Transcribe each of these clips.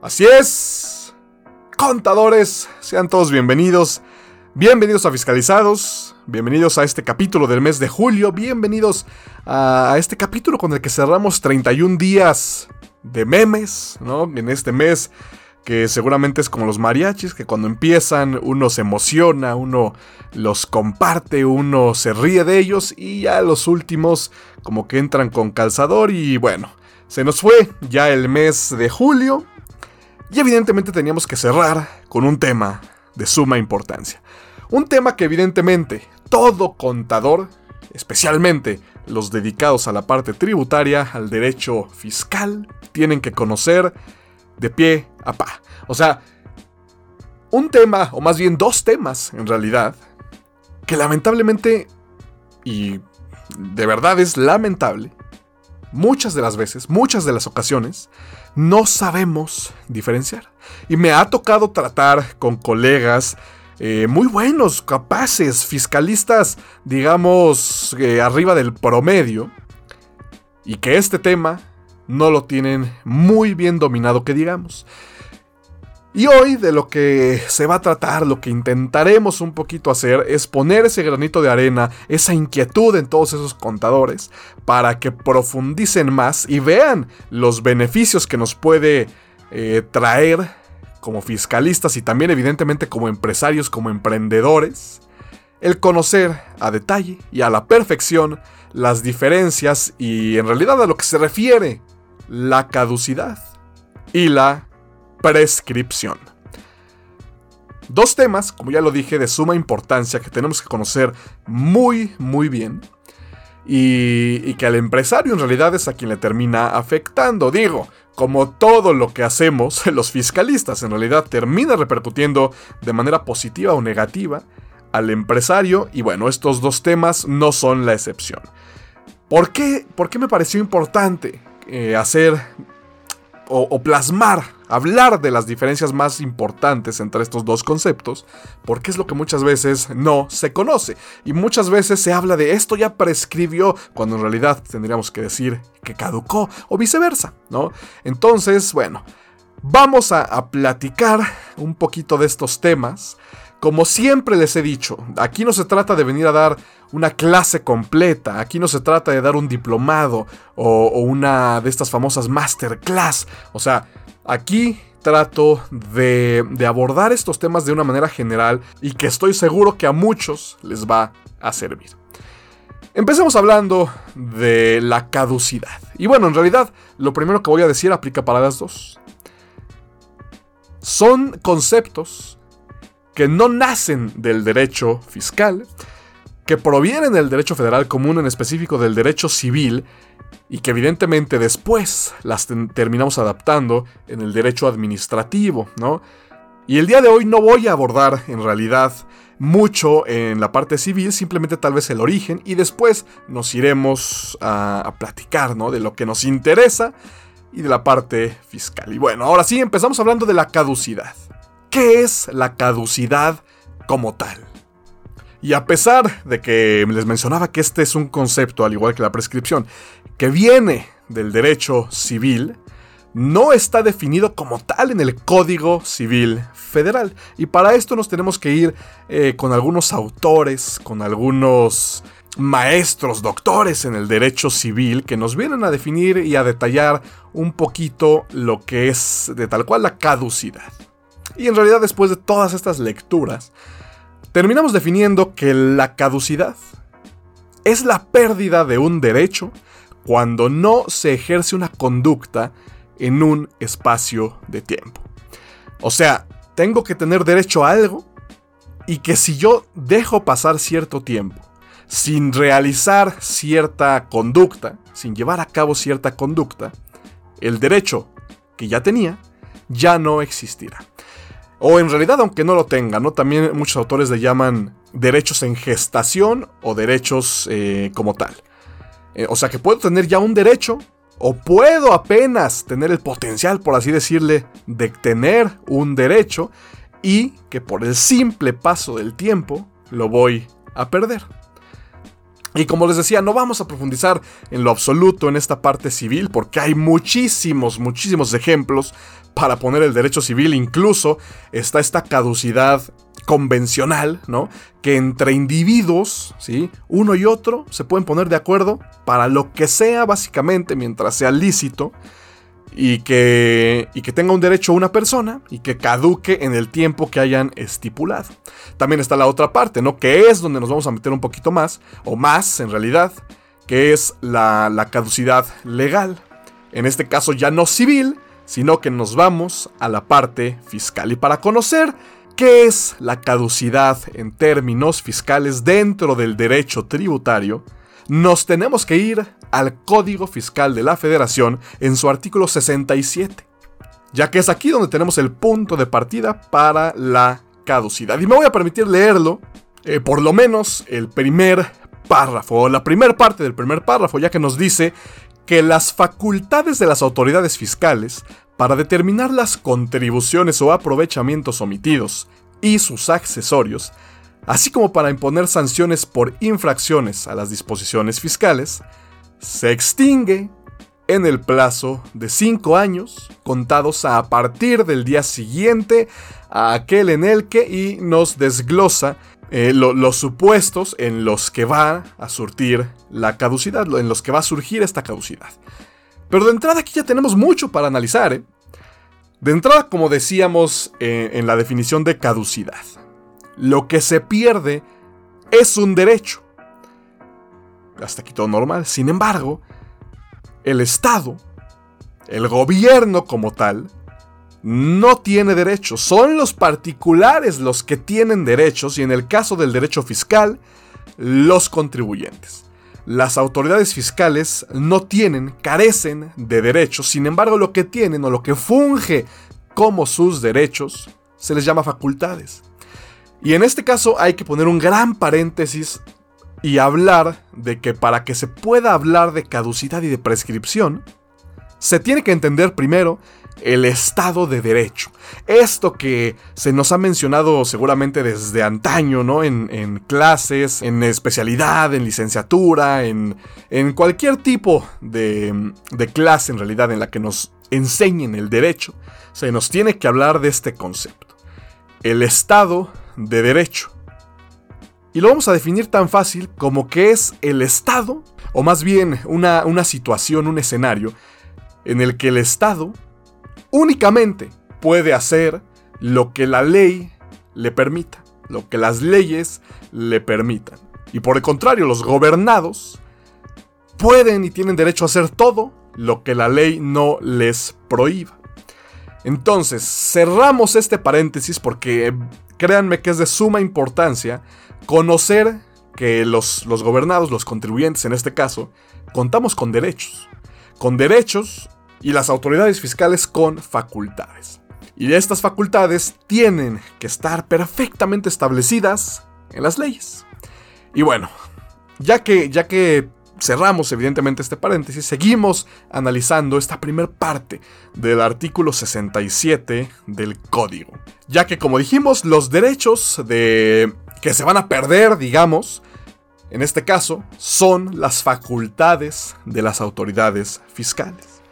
Así es. Contadores, sean todos bienvenidos. Bienvenidos a Fiscalizados. Bienvenidos a este capítulo del mes de julio. Bienvenidos a este capítulo con el que cerramos 31 días de memes, ¿no? En este mes que seguramente es como los mariachis, que cuando empiezan uno se emociona, uno los comparte, uno se ríe de ellos y ya los últimos como que entran con calzador y bueno, se nos fue ya el mes de julio y evidentemente teníamos que cerrar con un tema de suma importancia. Un tema que evidentemente todo contador, especialmente los dedicados a la parte tributaria, al derecho fiscal, tienen que conocer de pie a pa. O sea, un tema, o más bien dos temas en realidad, que lamentablemente, y de verdad es lamentable, muchas de las veces, muchas de las ocasiones, no sabemos diferenciar. Y me ha tocado tratar con colegas eh, muy buenos, capaces, fiscalistas, digamos, eh, arriba del promedio, y que este tema no lo tienen muy bien dominado, que digamos. Y hoy de lo que se va a tratar, lo que intentaremos un poquito hacer es poner ese granito de arena, esa inquietud en todos esos contadores, para que profundicen más y vean los beneficios que nos puede eh, traer como fiscalistas y también evidentemente como empresarios, como emprendedores, el conocer a detalle y a la perfección las diferencias y en realidad a lo que se refiere la caducidad y la prescripción. Dos temas, como ya lo dije, de suma importancia que tenemos que conocer muy, muy bien. Y, que al empresario en realidad es a quien le termina afectando. Digo, como todo lo que hacemos, los fiscalistas en realidad termina repercutiendo de manera positiva o negativa al empresario. Y bueno, estos dos temas no son la excepción. ¿Por qué, ¿Por qué me pareció importante eh, hacer o, plasmar, hablar de las diferencias más importantes entre estos dos conceptos, porque es lo que muchas veces no se conoce. Y muchas veces se habla de esto ya prescribió, cuando en realidad tendríamos que decir que caducó, o viceversa, ¿no? Entonces, bueno, vamos a, platicar un poquito de estos temas. Como siempre les he dicho, aquí no se trata de venir a dar una clase completa, aquí no se trata de dar un diplomado o, una de estas famosas masterclass. O sea, aquí trato de, abordar estos temas de una manera general y que estoy seguro que a muchos les va a servir. Empecemos hablando de la caducidad. Y bueno, en realidad lo primero que voy a decir aplica para las dos. Son conceptos que no nacen del derecho fiscal, que provienen del derecho federal común, en específico del derecho civil, y que evidentemente después las terminamos adaptando en el derecho administrativo, ¿no? Y el día de hoy no voy a abordar en realidad mucho en la parte civil, simplemente tal vez el origen, y después nos iremos a, platicar, ¿no? De lo que nos interesa y de la parte fiscal. Y bueno, ahora sí, empezamos hablando de la caducidad. ¿Qué es la caducidad como tal? Y a pesar de que les mencionaba que este es un concepto, al igual que la prescripción, que viene del derecho civil, no está definido como tal en el Código Civil Federal. Y para esto nos tenemos que ir eh, con algunos autores, con algunos maestros, doctores en el derecho civil, que nos vienen a definir y a detallar un poquito lo que es de tal cual la caducidad. Y en realidad después de todas estas lecturas, terminamos definiendo que la caducidad es la pérdida de un derecho cuando no se ejerce una conducta en un espacio de tiempo. O sea, tengo que tener derecho a algo y que si yo dejo pasar cierto tiempo sin realizar cierta conducta, sin llevar a cabo cierta conducta, el derecho que ya tenía ya no existirá. O en realidad, aunque no lo tenga, ¿no? También muchos autores le llaman derechos en gestación o derechos eh, como tal. Eh, o sea que puedo tener ya un derecho o puedo apenas tener el potencial, por así decirle, de tener un derecho y que por el simple paso del tiempo lo voy a perder. Y como les decía, no vamos a profundizar en lo absoluto en esta parte civil porque hay muchísimos, muchísimos ejemplos para poner el derecho civil. Incluso está esta caducidad convencional, ¿no? Que entre individuos, ¿sí? Uno y otro se pueden poner de acuerdo para lo que sea básicamente mientras sea lícito y que, y que tenga un derecho una persona y que caduque en el tiempo que hayan estipulado. También está la otra parte, ¿no? Que es donde nos vamos a meter un poquito más, o más en realidad, que es la, la caducidad legal. En este caso ya no civil, sino que nos vamos a la parte fiscal. Y para conocer qué es la caducidad en términos fiscales dentro del derecho tributario, nos tenemos que ir al Código Fiscal de la Federación en su artículo 67, ya que es aquí donde tenemos el punto de partida para la caducidad. Y me voy a permitir leerlo, eh, por lo menos el primer párrafo, o la primera parte del primer párrafo, ya que nos dice que las facultades de las autoridades fiscales para determinar las contribuciones o aprovechamientos omitidos y sus accesorios así como para imponer sanciones por infracciones a las disposiciones fiscales, se extingue en el plazo de 5 años, contados a partir del día siguiente a aquel en el que y nos desglosa eh, los supuestos en los que va a surtir la caducidad, en los que va a surgir esta caducidad. Pero de entrada aquí ya tenemos mucho para analizar. ¿eh? De entrada, como decíamos eh, en la definición de caducidad, lo que se pierde es un derecho. Hasta aquí todo normal. Sin embargo, el Estado, el gobierno como tal, no tiene derechos. Son los particulares los que tienen derechos y en el caso del derecho fiscal, los contribuyentes. Las autoridades fiscales no tienen, carecen de derechos, sin embargo lo que tienen o lo que funge como sus derechos se les llama facultades. Y en este caso hay que poner un gran paréntesis y hablar de que para que se pueda hablar de caducidad y de prescripción, se tiene que entender primero el Estado de Derecho. Esto que se nos ha mencionado seguramente desde antaño, ¿no? En, clases, en especialidad, en licenciatura, en, cualquier tipo de, de clase en realidad en la que nos enseñen el derecho, se nos tiene que hablar de este concepto. El Estado de derecho. Y lo vamos a definir tan fácil como que es el Estado, o más bien una, una situación, un escenario, en el que el Estado únicamente puede hacer lo que la ley le permita, lo que las leyes le permitan. Y por el contrario, los gobernados pueden y tienen derecho a hacer todo lo que la ley no les prohíba. Entonces, cerramos este paréntesis porque créanme que es de suma importancia conocer que los, los gobernados, los contribuyentes en este caso, contamos con derechos. Con derechos y las autoridades fiscales con facultades. Y estas facultades tienen que estar perfectamente establecidas en las leyes. Y bueno, ya que, ya que cerramos evidentemente este paréntesis, seguimos analizando esta primera parte del artículo 67 del código. Ya que como dijimos, los derechos de que se van a perder, digamos, en este caso, son las facultades de las autoridades fiscales.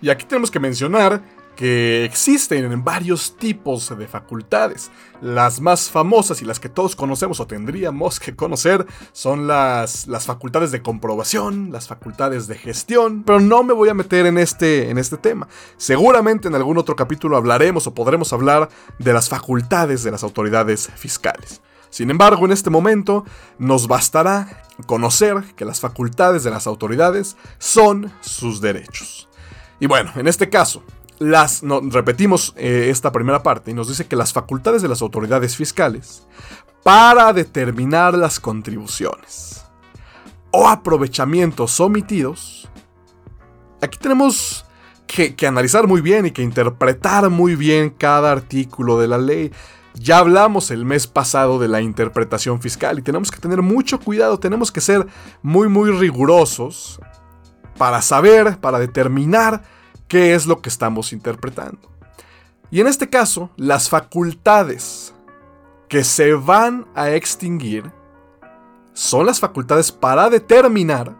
Y aquí tenemos que mencionar que existen varios tipos de facultades. Las más famosas y las que todos conocemos o tendríamos que conocer son las, las facultades de comprobación, las facultades de gestión, pero no me voy a meter en este, en este tema. Seguramente en algún otro capítulo hablaremos o podremos hablar de las facultades de las autoridades fiscales. Sin embargo, en este momento nos bastará conocer que las facultades de las autoridades son sus derechos. Y bueno, en este caso, las, repetimos eh, esta primera parte y nos dice que las facultades de las autoridades fiscales para determinar las contribuciones o aprovechamientos omitidos, aquí tenemos que analizar muy bien y que interpretar muy bien cada artículo de la ley. Ya hablamos el mes pasado de la interpretación fiscal y tenemos que tener mucho cuidado, tenemos que ser muy muy rigurosos para saber, para determinar qué es lo que estamos interpretando. Y en este caso, las facultades que se van a extinguir son las facultades para determinar,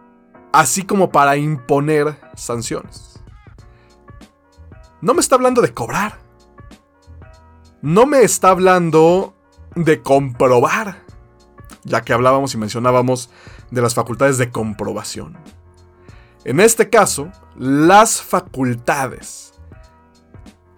así como para imponer sanciones. No me está hablando de cobrar. No me está hablando de comprobar, ya que hablábamos y mencionábamos de las facultades de comprobación. En este caso, las facultades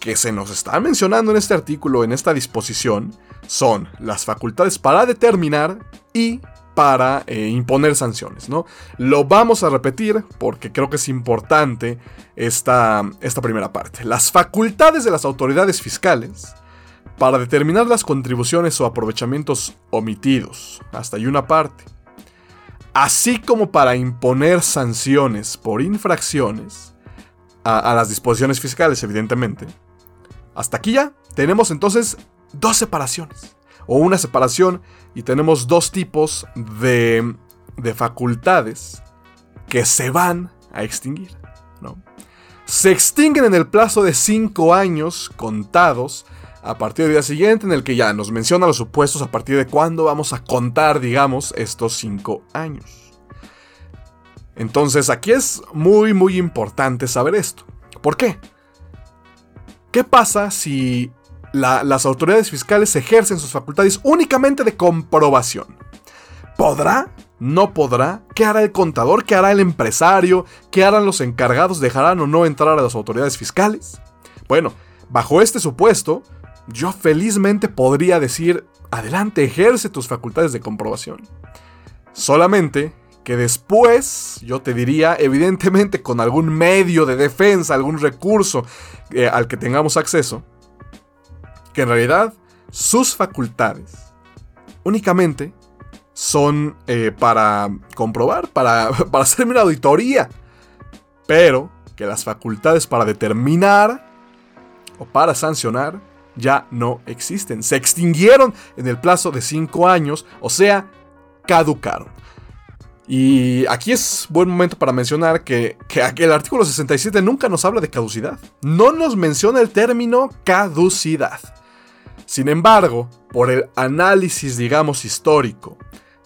que se nos están mencionando en este artículo, en esta disposición, son las facultades para determinar y para eh, imponer sanciones, ¿no? Lo vamos a repetir porque creo que es importante esta, esta primera parte. Las facultades de las autoridades fiscales para determinar las contribuciones o aprovechamientos omitidos, hasta ahí una parte, así como para imponer sanciones por infracciones a, las disposiciones fiscales, evidentemente. Hasta aquí ya tenemos entonces dos separaciones, o una separación y tenemos dos tipos de, de facultades que se van a extinguir. ¿no? Se extinguen en el plazo de 5 años contados a partir del día siguiente en el que ya nos menciona los supuestos a partir de cuándo vamos a contar, digamos, estos 5 años. Entonces aquí es muy muy importante saber esto. ¿Por qué? ¿Qué pasa si las autoridades fiscales ejercen sus facultades únicamente de comprobación. ¿Podrá? ¿No podrá? ¿Qué hará el contador? ¿Qué hará el empresario? ¿Qué harán los encargados? ¿Dejarán o no entrar a las autoridades fiscales? Bueno, bajo este supuesto, yo felizmente podría decir, adelante, ejerce tus facultades de comprobación. Solamente que después yo te diría, evidentemente con algún medio de defensa, algún recurso eh, al que tengamos acceso, que en realidad sus facultades únicamente son eh, para comprobar, para, para hacerme una auditoría, pero que las facultades para determinar o para sancionar ya no existen. Se extinguieron en el plazo de 5 años, o sea, caducaron. Y aquí es buen momento para mencionar que, que, el artículo 67 nunca nos habla de caducidad. No nos menciona el término caducidad. Sin embargo, por el análisis, digamos, histórico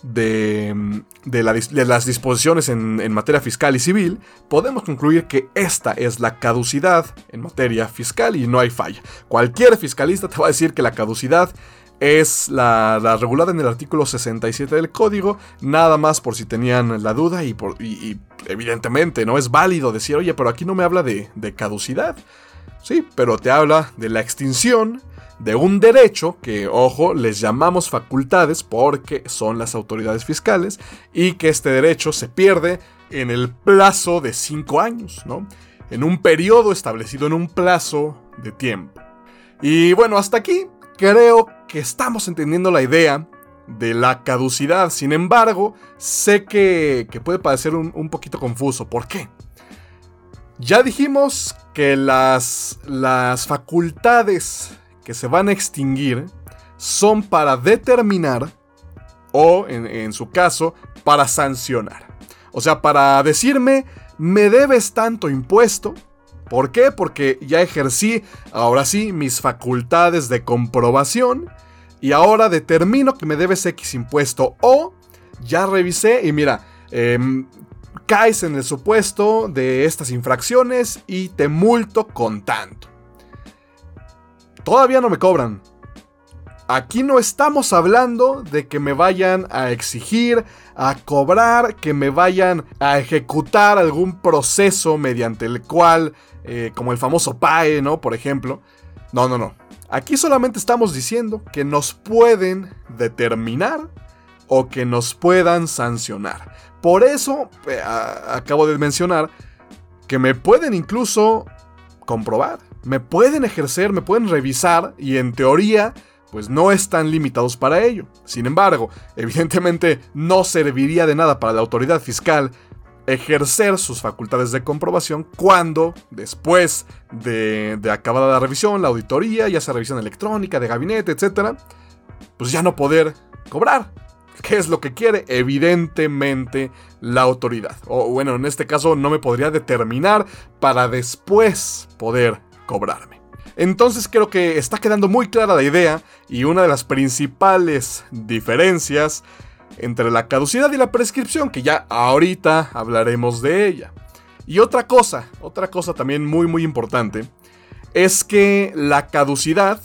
de, las disposiciones en, materia fiscal y civil, podemos concluir que esta es la caducidad en materia fiscal y no hay falla. Cualquier fiscalista te va a decir que la caducidad es la, regulada en el artículo 67 del código, nada más por si tenían la duda y, por, evidentemente no es válido decir, oye, pero aquí no me habla de, de caducidad. Sí, pero te habla de la extinción de un derecho que, ojo, les llamamos facultades porque son las autoridades fiscales y que este derecho se pierde en el plazo de 5 años, ¿no? En un periodo establecido en un plazo de tiempo. Y bueno, hasta aquí creo que estamos entendiendo la idea de la caducidad. Sin embargo, sé que, puede parecer un, un, poquito confuso. ¿Por qué? Ya dijimos que las, las facultades que se van a extinguir son para determinar o, en, su caso, para sancionar. O sea, para decirme, me debes tanto impuesto. ¿Por qué? Porque ya ejercí, ahora sí, mis facultades de comprobación y ahora determino que me debes X impuesto o ya revisé y mira, em, caes en el supuesto de estas infracciones y te multo con tanto. Todavía no me cobran. Aquí no estamos hablando de que me vayan a exigir, a cobrar, que me vayan a ejecutar algún proceso mediante el cual, eh, como el famoso PAE, ¿no? Por ejemplo. No, no, no. Aquí solamente estamos diciendo que nos pueden determinar o que nos puedan sancionar. Por eso eh, acabo de mencionar que me pueden incluso comprobar me pueden ejercer, me pueden revisar y en teoría pues no están limitados para ello. Sin embargo, evidentemente no serviría de nada para la autoridad fiscal ejercer sus facultades de comprobación cuando, después de, de, acabada la revisión, la auditoría, ya sea revisión electrónica, de gabinete, etc., pues ya no poder cobrar. ¿Qué es lo que quiere? Evidentemente la autoridad. O bueno, en este caso no me podría determinar para después poder cobrarme. Entonces creo que está quedando muy clara la idea y una de las principales diferencias entre la caducidad y la prescripción, que ya ahorita hablaremos de ella. Y otra cosa, otra cosa también muy muy importante, es que la caducidad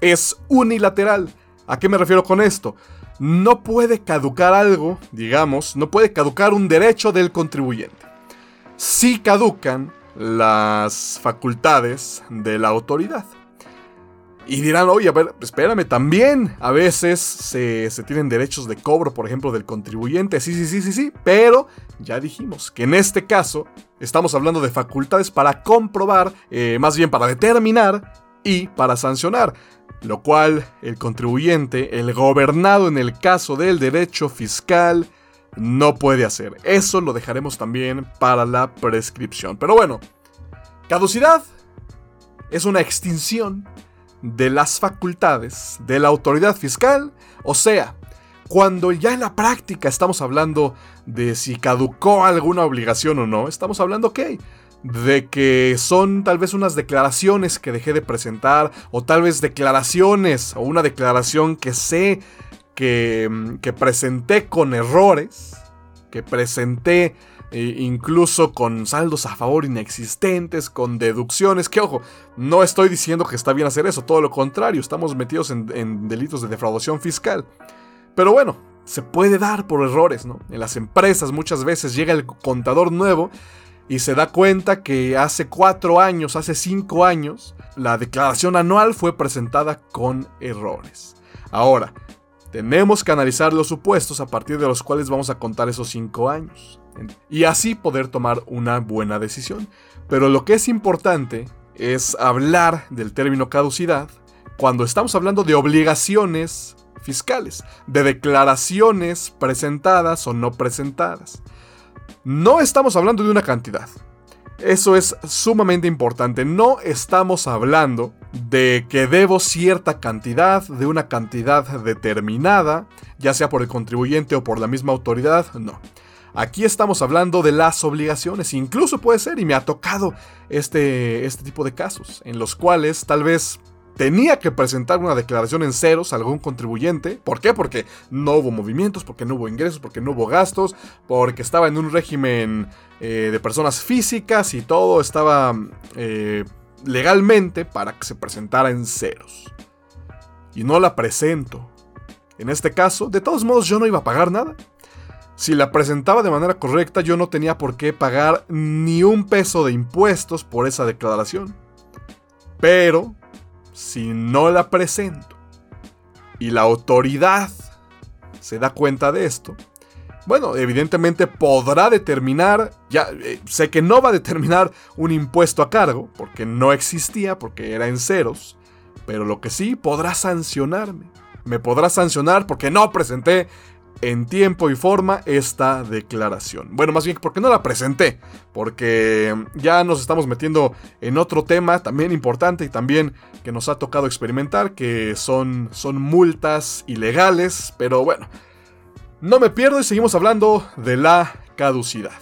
es unilateral. ¿A qué me refiero con esto? No puede caducar algo, digamos, no puede caducar un derecho del contribuyente. Si caducan las facultades de la autoridad. Y dirán, oye, a ver, espérame, también a veces se, tienen derechos de cobro, por ejemplo, del contribuyente. Sí, sí, sí, sí, sí. Pero ya dijimos que en este caso estamos hablando de facultades para comprobar, eh, más bien para determinar y para sancionar. Lo cual el contribuyente, el gobernado en el caso del derecho fiscal, no puede hacer. Eso lo dejaremos también para la prescripción. Pero bueno, caducidad es una extinción de las facultades de la autoridad fiscal, o sea, cuando ya en la práctica estamos hablando de si caducó alguna obligación o no, estamos hablando, ok, de que son tal vez unas declaraciones que dejé de presentar, o tal vez declaraciones, o una declaración que sé que, mm, que presenté con errores, que presenté e incluso con saldos a favor inexistentes, con deducciones, que ojo, no estoy diciendo que está bien hacer eso, todo lo contrario, estamos metidos en, delitos de defraudación fiscal. Pero bueno, se puede dar por errores, ¿no? En las empresas muchas veces llega el contador nuevo y se da cuenta que hace cuatro años, hace cinco años, la declaración anual fue presentada con errores. Ahora, tenemos que analizar los supuestos a partir de los cuales vamos a contar esos cinco años y así poder tomar una buena decisión. Pero lo que es importante es hablar del término caducidad cuando estamos hablando de obligaciones fiscales, de declaraciones presentadas o no presentadas. No estamos hablando de una cantidad. Eso es sumamente importante. No estamos hablando de que debo cierta cantidad, de una cantidad determinada, ya sea por el contribuyente o por la misma autoridad. No. Aquí estamos hablando de las obligaciones, incluso puede ser, y me ha tocado este, este tipo de casos, en los cuales tal vez tenía que presentar una declaración en ceros a algún contribuyente. ¿Por qué? Porque no hubo movimientos, porque no hubo ingresos, porque no hubo gastos, porque estaba en un régimen eh, de personas físicas y todo estaba eh, legalmente para que se presentara en ceros. Y no la presento. En este caso, de todos modos yo no iba a pagar nada. Si la presentaba de manera correcta, yo no tenía por qué pagar ni un peso de impuestos por esa declaración. Pero, si no la presento y la autoridad se da cuenta de esto, bueno, evidentemente podrá determinar, ya eh, sé que no va a determinar un impuesto a cargo, porque no existía, porque era en ceros, pero lo que sí podrá sancionarme. Me podrá sancionar porque no presenté en tiempo y forma esta declaración. Bueno, más bien porque no la presenté, porque ya nos estamos metiendo en otro tema también importante y también que nos ha tocado experimentar, que son, son multas ilegales, pero bueno, no me pierdo y seguimos hablando de la caducidad.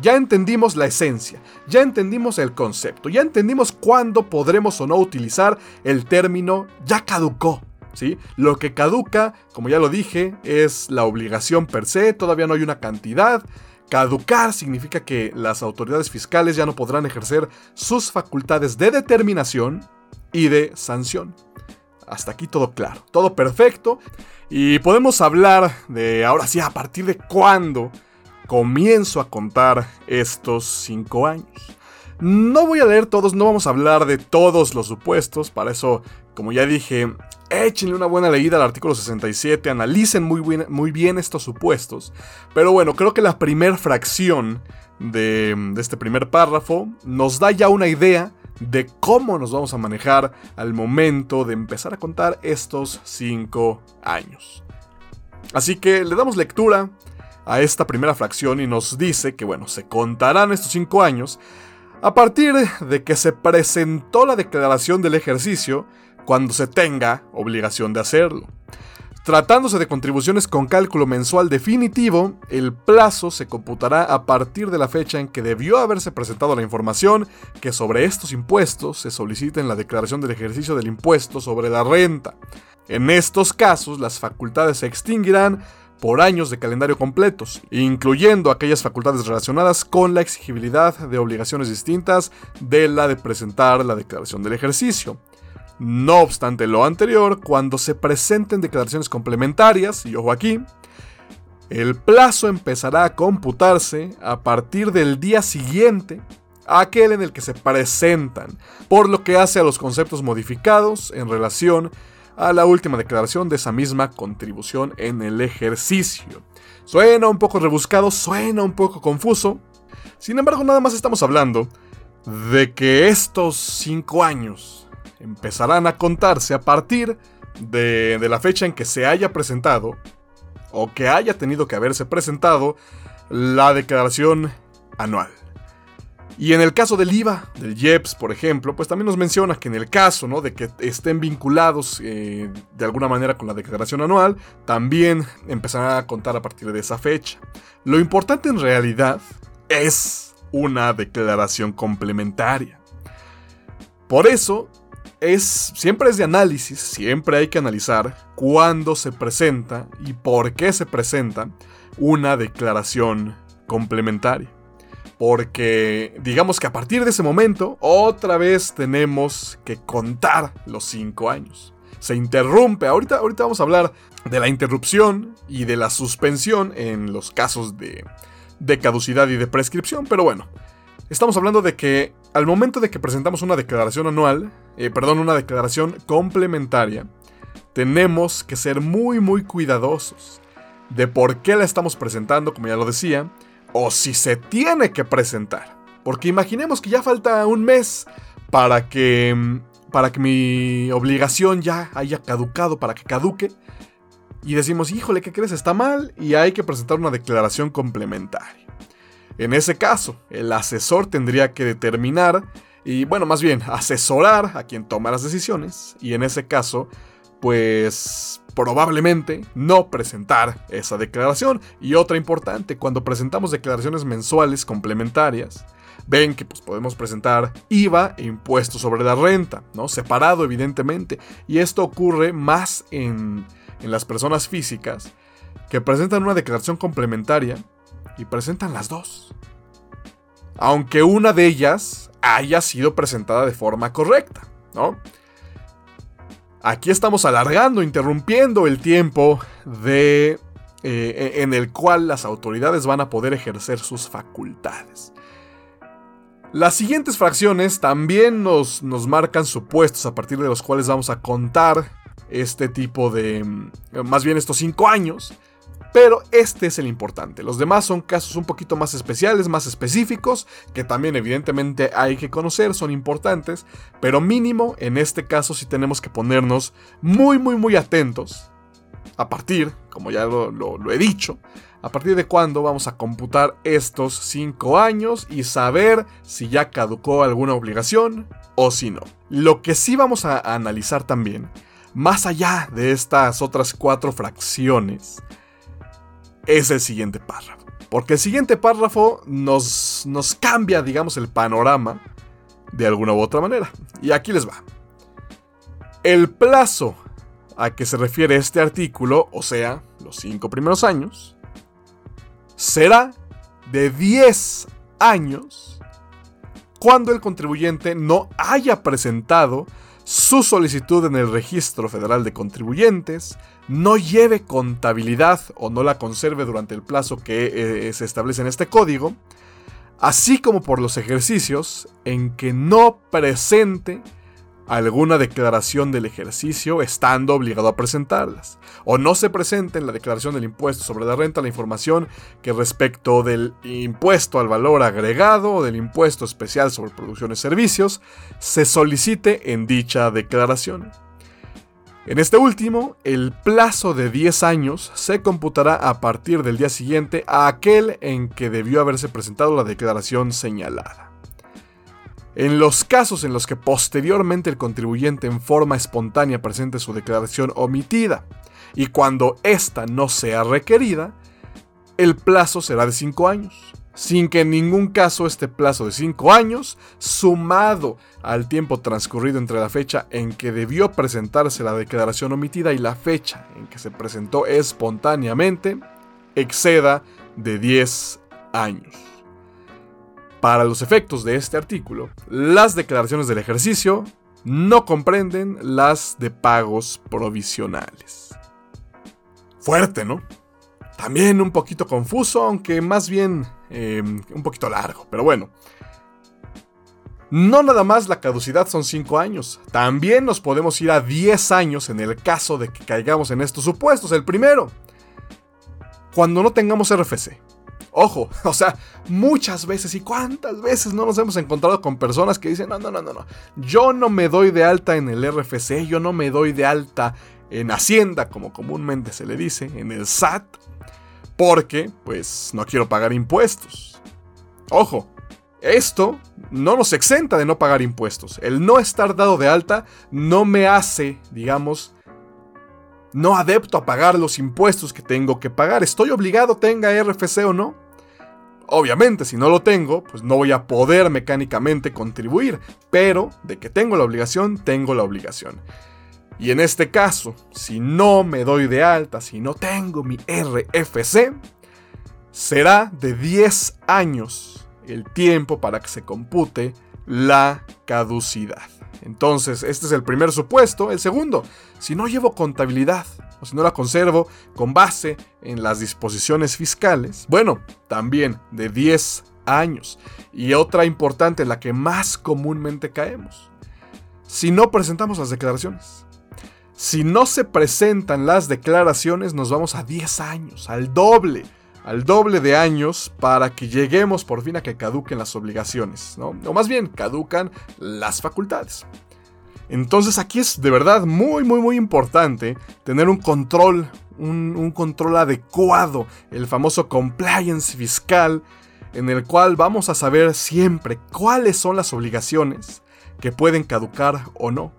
Ya entendimos la esencia, ya entendimos el concepto, ya entendimos cuándo podremos o no utilizar el término ya caducó. Lo que caduca, como ya lo dije, es la obligación per se, todavía no hay una cantidad. Caducar significa que las autoridades fiscales ya no podrán ejercer sus facultades de determinación y de sanción. Hasta aquí todo claro, todo perfecto. Y podemos hablar de ahora sí, a partir de cuándo comienzo a contar estos cinco años. No voy a leer todos, no vamos a hablar de todos los supuestos, para eso, como ya dije, échenle una buena leída al artículo 67, analicen muy bien, muy bien estos supuestos. Pero bueno, creo que la primera fracción de, de este primer párrafo nos da ya una idea de cómo nos vamos a manejar al momento de empezar a contar estos 5 años. Así que le damos lectura a esta primera fracción y nos dice que bueno, se contarán estos 5 años a partir de que se presentó la declaración del ejercicio cuando se tenga obligación de hacerlo. Tratándose de contribuciones con cálculo mensual definitivo, el plazo se computará a partir de la fecha en que debió haberse presentado la información que sobre estos impuestos se solicita en la declaración del ejercicio del impuesto sobre la renta. En estos casos, las facultades se extinguirán por años de calendario completos, incluyendo aquellas facultades relacionadas con la exigibilidad de obligaciones distintas de la de presentar la declaración del ejercicio. No obstante lo anterior, cuando se presenten declaraciones complementarias, y ojo aquí, el plazo empezará a computarse a partir del día siguiente aquel en el que se presentan, por lo que hace a los conceptos modificados en relación a la última declaración de esa misma contribución en el ejercicio. Suena un poco rebuscado, suena un poco confuso, sin embargo nada más estamos hablando de que estos cinco años empezarán a contarse a partir de, la fecha en que se haya presentado o que haya tenido que haberse presentado la declaración anual. Y en el caso del IVA, del IEPS, por ejemplo, pues también nos menciona que en el caso ¿no? de que estén vinculados eh, de alguna manera con la declaración anual, también empezará a contar a partir de esa fecha. Lo importante en realidad es una declaración complementaria. Por eso, es, siempre es de análisis, siempre hay que analizar cuándo se presenta y por qué se presenta una declaración complementaria. Porque digamos que a partir de ese momento, otra vez tenemos que contar los cinco años. Se interrumpe. Ahorita, ahorita vamos a hablar de la interrupción y de la suspensión en los casos de, de caducidad y de prescripción. Pero bueno, estamos hablando de que al momento de que presentamos una declaración anual, eh, perdón, una declaración complementaria, tenemos que ser muy muy cuidadosos de por qué la estamos presentando, como ya lo decía, o si se tiene que presentar. Porque imaginemos que ya falta un mes para que, para que mi obligación ya haya caducado, para que caduque. Y decimos, híjole, ¿qué crees? Está mal y hay que presentar una declaración complementaria. En ese caso, el asesor tendría que determinar y, bueno, más bien, asesorar a quien toma las decisiones. Y en ese caso, pues probablemente no presentar esa declaración. Y otra importante, cuando presentamos declaraciones mensuales complementarias, ven que pues, podemos presentar IVA e impuestos sobre la renta, ¿no? Separado evidentemente. Y esto ocurre más en, en las personas físicas que presentan una declaración complementaria y presentan las dos. Aunque una de ellas haya sido presentada de forma correcta, ¿no? Aquí estamos alargando, interrumpiendo el tiempo de, eh, en el cual las autoridades van a poder ejercer sus facultades. Las siguientes fracciones también nos, nos marcan supuestos a partir de los cuales vamos a contar este tipo de, más bien estos cinco años, pero este es el importante. Los demás son casos un poquito más especiales, más específicos, que también evidentemente hay que conocer, son importantes, pero mínimo en este caso sí tenemos que ponernos muy, muy, muy atentos. A partir, como ya lo, he dicho, a partir de cuándo vamos a computar estos 5 años y saber si ya caducó alguna obligación o si no. Lo que sí vamos a analizar también, más allá de estas otras cuatro fracciones, es el siguiente párrafo. Porque el siguiente párrafo nos, nos cambia, digamos, el panorama de alguna u otra manera. Y aquí les va. El plazo a que se refiere este artículo, o sea, los cinco primeros años, será de 10 años cuando el contribuyente no haya presentado su solicitud en el Registro Federal de Contribuyentes, no lleve contabilidad o no la conserve durante el plazo que eh, se establece en este código, así como por los ejercicios en que no presente alguna declaración del ejercicio estando obligado a presentarlas, o no se presente en la declaración del impuesto sobre la renta la información que respecto del impuesto al valor agregado o del impuesto especial sobre producciones y servicios se solicite en dicha declaración. En este último, el plazo de 10 años se computará a partir del día siguiente a aquel en que debió haberse presentado la declaración señalada. En los casos en los que posteriormente el contribuyente en forma espontánea presente su declaración omitida y cuando ésta no sea requerida, el plazo será de 5 años sin que en ningún caso este plazo de 5 años, sumado al tiempo transcurrido entre la fecha en que debió presentarse la declaración omitida y la fecha en que se presentó espontáneamente, exceda de 10 años. Para los efectos de este artículo, las declaraciones del ejercicio no comprenden las de pagos provisionales. Fuerte, ¿no? También un poquito confuso, aunque más bien em, un poquito largo, pero bueno. No nada más la caducidad son 5 años, también nos podemos ir a 10 años en el caso de que caigamos en estos supuestos. El primero, cuando no tengamos RFC. Ojo, o sea, muchas veces y cuántas veces no nos hemos encontrado con personas que dicen, no, no, no, no, no, yo no me doy de alta en el RFC, yo no me doy de alta en Hacienda, como comúnmente se le dice, en el SAT, porque pues no quiero pagar impuestos. Ojo, esto no nos exenta de no pagar impuestos. El no estar dado de alta no me hace, digamos, no adepto a pagar los impuestos que tengo que pagar. Estoy obligado, tenga RFC o no. Obviamente, si no lo tengo, pues no voy a poder mecánicamente contribuir, pero de que tengo la obligación, tengo la obligación. Y en este caso, si no me doy de alta, si no tengo mi RFC, será de 10 años el tiempo para que se compute la caducidad. Entonces, este es el primer supuesto. El segundo, si no llevo contabilidad o si no la conservo con base en las disposiciones fiscales, bueno, también de 10 años. Y otra importante, la que más comúnmente caemos. Si no presentamos las declaraciones. Si no se presentan las declaraciones, nos vamos a 10 años, al doble, al doble de años para que lleguemos por fin a que caduquen las obligaciones, ¿no? O más bien, caducan las facultades. Entonces aquí es de verdad muy, muy, muy importante tener un control, un, un control adecuado, el famoso compliance fiscal, en el cual vamos a saber siempre cuáles son las obligaciones que pueden caducar o no.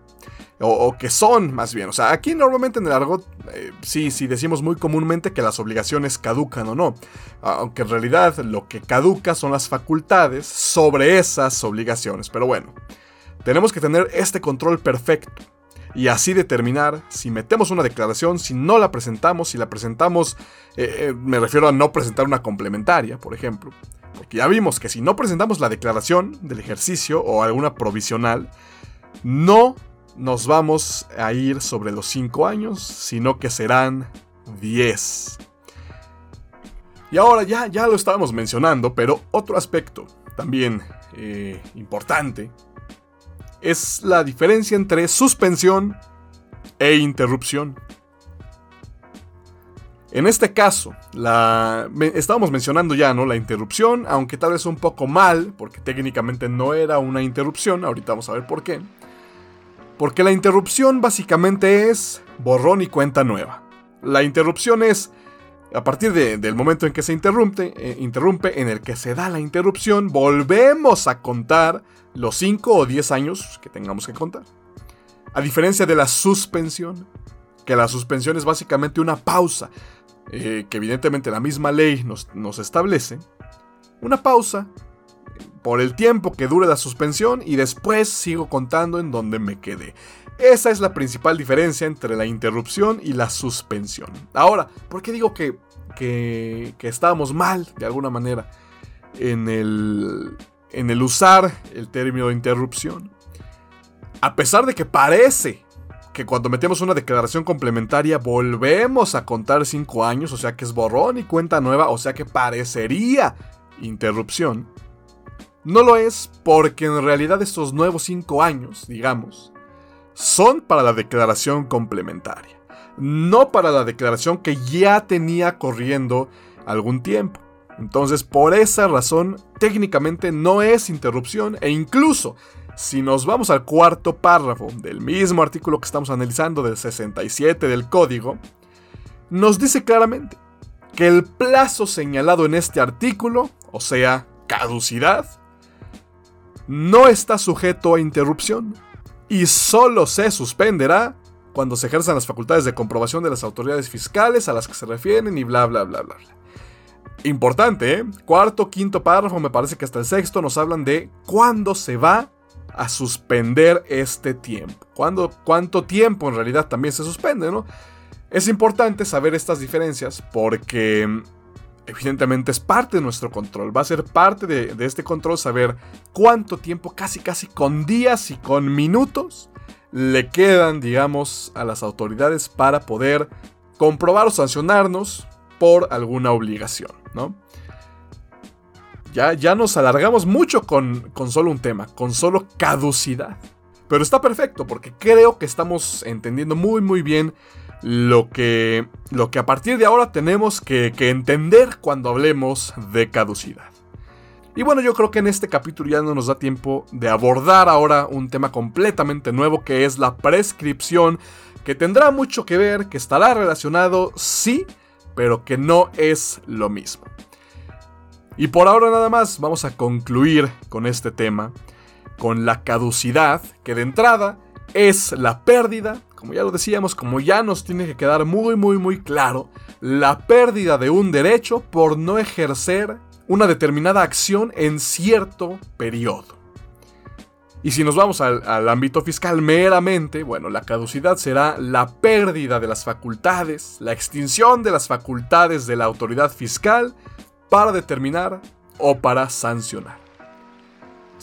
O, que son, más bien. O sea, aquí normalmente en el argot, eh, sí, sí decimos muy comúnmente que las obligaciones caducan o no. Aunque en realidad lo que caduca son las facultades sobre esas obligaciones. Pero bueno, tenemos que tener este control perfecto. Y así determinar si metemos una declaración, si no la presentamos, si la presentamos, eh, eh, me refiero a no presentar una complementaria, por ejemplo. Porque ya vimos que si no presentamos la declaración del ejercicio o alguna provisional, no nos vamos a ir sobre los 5 años, sino que serán 10. Y ahora ya, ya lo estábamos mencionando, pero otro aspecto también eh, importante es la diferencia entre suspensión e interrupción. En este caso, la, estábamos mencionando ya, ¿no? La interrupción, aunque tal vez un poco mal, porque técnicamente no era una interrupción, ahorita vamos a ver por qué. Porque la interrupción básicamente es borrón y cuenta nueva. La interrupción es a partir del momento en que se interrumpe, eh, interrumpe, en el que se da la interrupción, volvemos a contar los 5 o 10 años que tengamos que contar. A diferencia de la suspensión, que la suspensión es básicamente una pausa, eh, que evidentemente la misma ley nos establece. Una pausa por el tiempo que dure la suspensión y después sigo contando en donde me quedé. Esa es la principal diferencia entre la interrupción y la suspensión. Ahora, ¿por qué digo que, que, estábamos mal de alguna manera en el, en el usar el término interrupción? A pesar de que parece que cuando metemos una declaración complementaria volvemos a contar 5 años, o sea que es borrón y cuenta nueva, o sea que parecería interrupción. No lo es porque en realidad estos nuevos 5 años, digamos, son para la declaración complementaria, no para la declaración que ya tenía corriendo algún tiempo. Entonces, por esa razón, técnicamente no es interrupción e incluso si nos vamos al cuarto párrafo del mismo artículo que estamos analizando del 67 del código, nos dice claramente que el plazo señalado en este artículo, o sea, caducidad, no está sujeto a interrupción y solo se suspenderá cuando se ejerzan las facultades de comprobación de las autoridades fiscales a las que se refieren y bla bla bla bla. Importante, ¿eh? Cuarto, quinto párrafo, me parece que hasta el sexto nos hablan de cuándo se va a suspender este tiempo. ¿Cuándo, ¿Cuánto tiempo en realidad también se suspende, no? Es importante saber estas diferencias porque evidentemente es parte de nuestro control. Va a ser parte de, este control saber cuánto tiempo, casi casi con días y con minutos, le quedan, digamos, a las autoridades para poder comprobar o sancionarnos por alguna obligación, ¿no? Ya, ya nos alargamos mucho con, con solo un tema, con solo caducidad. Pero está perfecto porque creo que estamos entendiendo muy muy bien lo que, lo que a partir de ahora tenemos que, que entender cuando hablemos de caducidad. Y bueno, yo creo que en este capítulo ya no nos da tiempo de abordar ahora un tema completamente nuevo que es la prescripción, que tendrá mucho que ver, que estará relacionado, sí, pero que no es lo mismo. Y por ahora nada más, vamos a concluir con este tema, con la caducidad, que de entrada es la pérdida, como ya lo decíamos, como ya nos tiene que quedar muy muy muy claro, la pérdida de un derecho por no ejercer una determinada acción en cierto periodo. Y si nos vamos al, al, ámbito fiscal meramente, bueno, la caducidad será la pérdida de las facultades, la extinción de las facultades de la autoridad fiscal para determinar o para sancionar.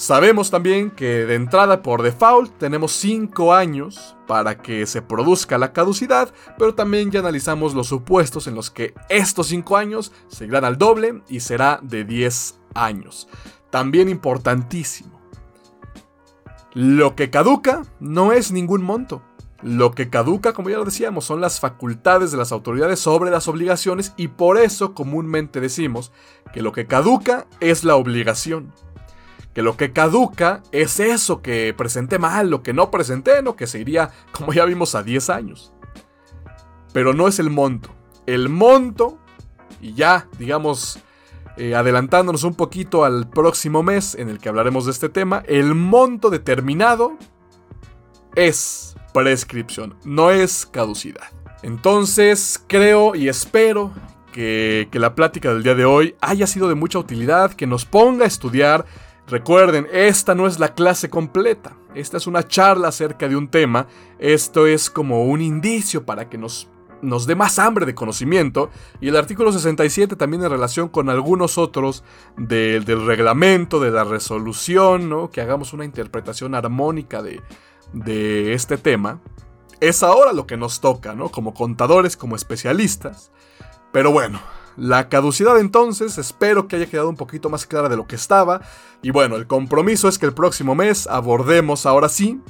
Sabemos también que de entrada por default tenemos 5 años para que se produzca la caducidad, pero también ya analizamos los supuestos en los que estos 5 años seguirán al doble y será de 10 años. También importantísimo. Lo que caduca no es ningún monto. Lo que caduca, como ya lo decíamos, son las facultades de las autoridades sobre las obligaciones y por eso comúnmente decimos que lo que caduca es la obligación que lo que caduca es eso que presenté mal, lo que no presenté, lo que se iría, como ya vimos, a 10 años. Pero no es el monto. El monto, y ya, digamos, eh, adelantándonos un poquito al próximo mes en el que hablaremos de este tema, el monto determinado es prescripción, no es caducidad. Entonces, creo y espero que, que la plática del día de hoy haya sido de mucha utilidad, que nos ponga a estudiar Recuerden, esta no es la clase completa. Esta es una charla acerca de un tema. Esto es como un indicio para que nos, nos dé más hambre de conocimiento. Y el artículo 67 también en relación con algunos otros del reglamento, de la resolución, ¿no? que hagamos una interpretación armónica de, de este tema. Es ahora lo que nos toca, ¿no? Como contadores, como especialistas. Pero bueno, la caducidad entonces espero que haya quedado un poquito más clara de lo que estaba. Y bueno, el compromiso es que el próximo mes abordemos ahora sí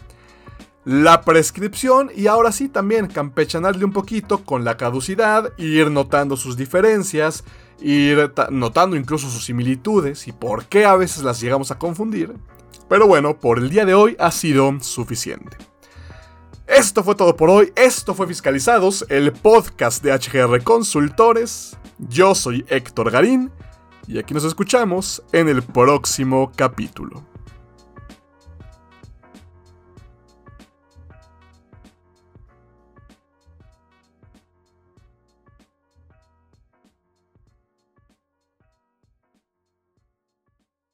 la prescripción y ahora sí también campechanarle un poquito con la caducidad, ir notando sus diferencias, ir notando incluso sus similitudes y por qué a veces las llegamos a confundir. Pero bueno, por el día de hoy ha sido suficiente. Esto fue todo por hoy, esto fue Fiscalizados, el podcast de HGR Consultores. Yo soy Héctor Garín y aquí nos escuchamos en el próximo capítulo.